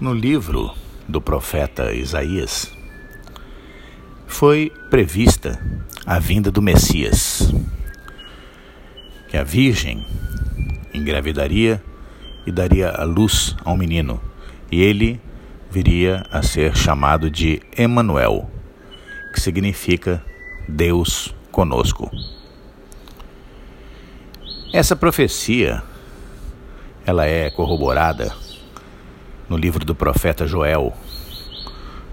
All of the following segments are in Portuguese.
No livro do profeta Isaías, foi prevista a vinda do Messias, que a Virgem engravidaria e daria a luz a um menino, e ele viria a ser chamado de Emanuel, que significa Deus conosco. Essa profecia ela é corroborada no livro do profeta Joel,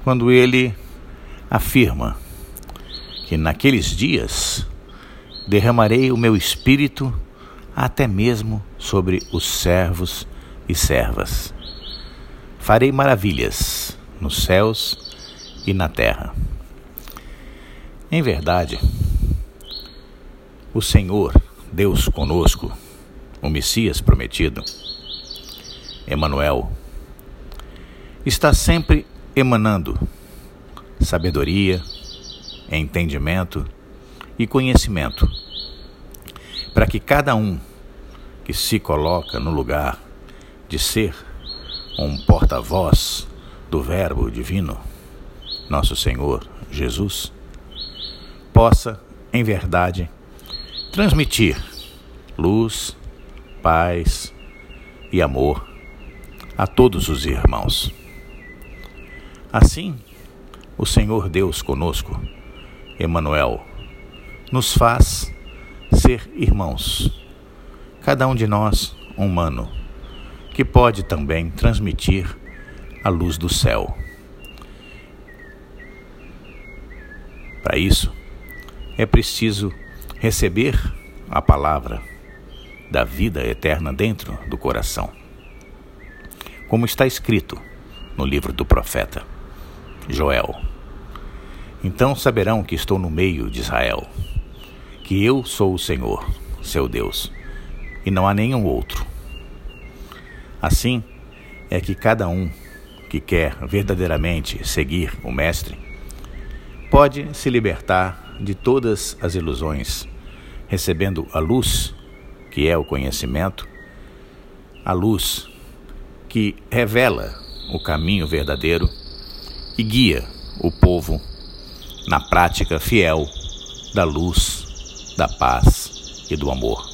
quando ele afirma que naqueles dias derramarei o meu espírito até mesmo sobre os servos e servas. Farei maravilhas nos céus e na terra. Em verdade, o Senhor, Deus conosco, o Messias prometido, Emanuel, está sempre emanando sabedoria, entendimento e conhecimento, para que cada um que se coloca no lugar de ser um porta-voz do Verbo Divino, nosso Senhor Jesus, possa, em verdade, transmitir luz, paz e amor a todos os irmãos. Assim, o Senhor Deus conosco, Emanuel, nos faz ser irmãos. Cada um de nós humano, que pode também transmitir a luz do céu. Para isso, é preciso receber a palavra da vida eterna dentro do coração. Como está escrito no livro do profeta Joel. Então saberão que estou no meio de Israel, que eu sou o Senhor, seu Deus, e não há nenhum outro. Assim é que cada um que quer verdadeiramente seguir o Mestre pode se libertar de todas as ilusões, recebendo a luz, que é o conhecimento, a luz que revela o caminho verdadeiro e guia o povo na prática fiel da luz, da paz e do amor.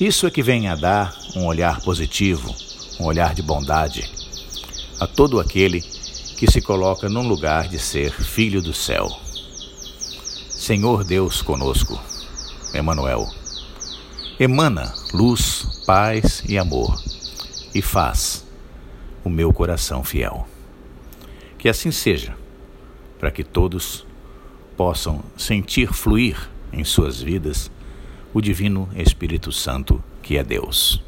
Isso é que vem a dar um olhar positivo, um olhar de bondade a todo aquele que se coloca num lugar de ser filho do céu. Senhor Deus conosco, Emanuel, emana luz, paz e amor e faz o meu coração fiel. Que assim seja, para que todos possam sentir fluir em suas vidas o Divino Espírito Santo que é Deus.